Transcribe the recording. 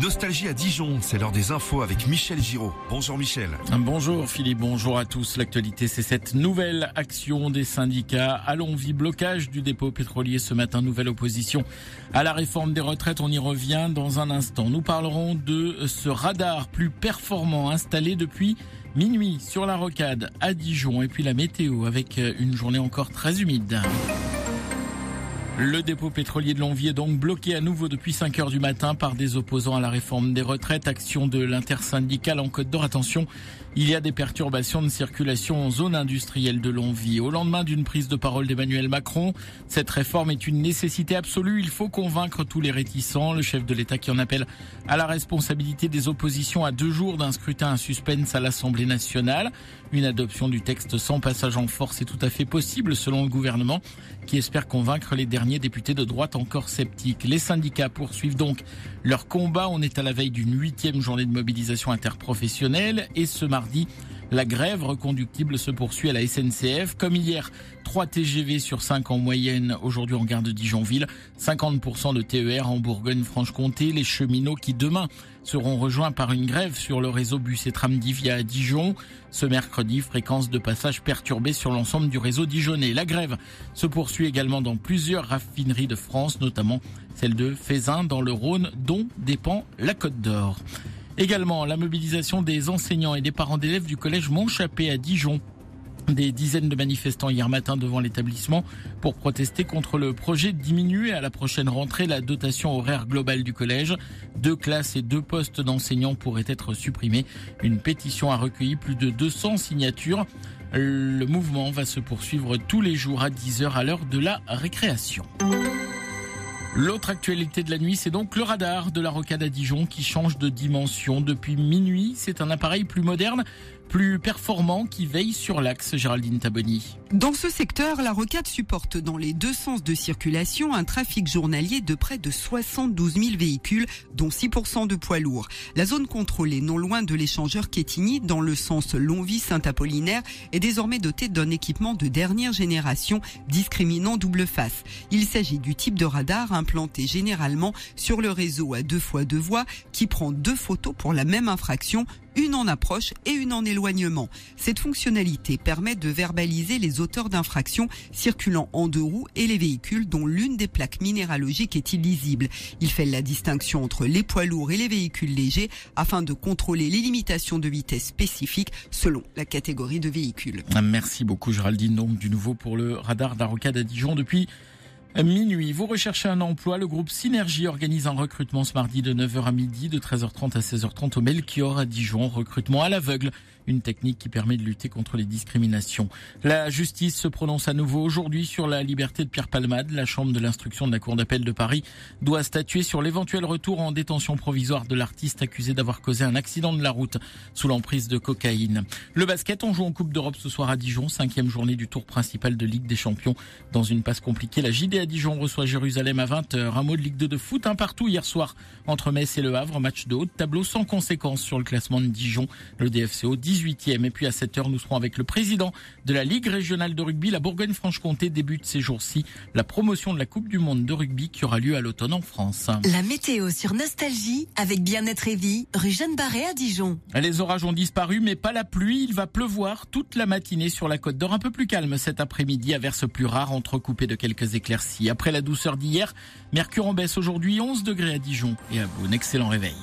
Nostalgie à Dijon, c'est l'heure des infos avec Michel Giraud. Bonjour Michel. Bonjour Philippe, bonjour à tous. L'actualité, c'est cette nouvelle action des syndicats. vie blocage du dépôt pétrolier ce matin, nouvelle opposition à la réforme des retraites. On y revient dans un instant. Nous parlerons de ce radar plus performant installé depuis minuit sur la rocade à Dijon et puis la météo avec une journée encore très humide. Le dépôt pétrolier de Longvie est donc bloqué à nouveau depuis 5 heures du matin par des opposants à la réforme des retraites. Action de l'intersyndicale en Côte d'Or. Attention, il y a des perturbations de circulation en zone industrielle de Longvie. Au lendemain d'une prise de parole d'Emmanuel Macron, cette réforme est une nécessité absolue. Il faut convaincre tous les réticents. Le chef de l'État qui en appelle à la responsabilité des oppositions à deux jours d'un scrutin à suspense à l'Assemblée nationale. Une adoption du texte sans passage en force est tout à fait possible selon le gouvernement qui espère convaincre les derniers députés de droite encore sceptiques. Les syndicats poursuivent donc leur combat. On est à la veille d'une huitième journée de mobilisation interprofessionnelle et ce mardi, la grève reconductible se poursuit à la SNCF. Comme hier, 3 TGV sur 5 en moyenne aujourd'hui en gare de Dijonville, 50% de TER en Bourgogne-Franche-Comté. Les cheminots qui demain seront rejoints par une grève sur le réseau bus et tram d'Ivia à Dijon. Ce mercredi, fréquence de passage perturbée sur l'ensemble du réseau dijonnais. La grève se poursuit également dans plusieurs raffineries de France, notamment celle de Fézin dans le Rhône, dont dépend la Côte d'Or. Également, la mobilisation des enseignants et des parents d'élèves du collège Montchappé à Dijon. Des dizaines de manifestants hier matin devant l'établissement pour protester contre le projet de diminuer à la prochaine rentrée la dotation horaire globale du collège. Deux classes et deux postes d'enseignants pourraient être supprimés. Une pétition a recueilli plus de 200 signatures. Le mouvement va se poursuivre tous les jours à 10h à l'heure de la récréation. L'autre actualité de la nuit, c'est donc le radar de la rocade à Dijon qui change de dimension depuis minuit. C'est un appareil plus moderne plus performant qui veille sur l'axe Géraldine Taboni. Dans ce secteur, la rocade supporte dans les deux sens de circulation un trafic journalier de près de 72 000 véhicules, dont 6% de poids lourds. La zone contrôlée non loin de l'échangeur Quetigny, dans le sens Longvie-Saint-Apollinaire, est désormais dotée d'un équipement de dernière génération discriminant double face. Il s'agit du type de radar implanté généralement sur le réseau à deux fois deux voies qui prend deux photos pour la même infraction une en approche et une en éloignement. Cette fonctionnalité permet de verbaliser les auteurs d'infractions circulant en deux roues et les véhicules dont l'une des plaques minéralogiques est illisible. Il fait la distinction entre les poids lourds et les véhicules légers afin de contrôler les limitations de vitesse spécifiques selon la catégorie de véhicule. Merci beaucoup Géraldine. Donc du nouveau pour le radar d'Arocade à Dijon depuis Minuit, vous recherchez un emploi. Le groupe Synergie organise un recrutement ce mardi de 9h à midi, de 13h30 à 16h30 au Melchior à Dijon. Recrutement à l'aveugle une technique qui permet de lutter contre les discriminations. La justice se prononce à nouveau aujourd'hui sur la liberté de Pierre Palmade. La chambre de l'instruction de la Cour d'appel de Paris doit statuer sur l'éventuel retour en détention provisoire de l'artiste accusé d'avoir causé un accident de la route sous l'emprise de cocaïne. Le basket, on joue en Coupe d'Europe ce soir à Dijon, cinquième journée du tour principal de Ligue des Champions. Dans une passe compliquée, la JD à Dijon reçoit Jérusalem à 20h. Un mot de Ligue 2 de foot, un partout hier soir entre Metz et Le Havre. Match de haut tableau sans conséquence sur le classement de Dijon. Le DFCO 10 18e. Et puis à 7h, nous serons avec le président de la Ligue régionale de rugby. La Bourgogne-Franche-Comté débute ces jours-ci la promotion de la Coupe du Monde de rugby qui aura lieu à l'automne en France. La météo sur Nostalgie avec Bien-être et Vie, rue Jeanne Barré à Dijon. Les orages ont disparu, mais pas la pluie. Il va pleuvoir toute la matinée sur la côte d'Or. Un peu plus calme cet après-midi, averse plus rare, entrecoupé de quelques éclaircies. Après la douceur d'hier, mercure en baisse aujourd'hui, 11 degrés à Dijon. Et à vous, un excellent réveil.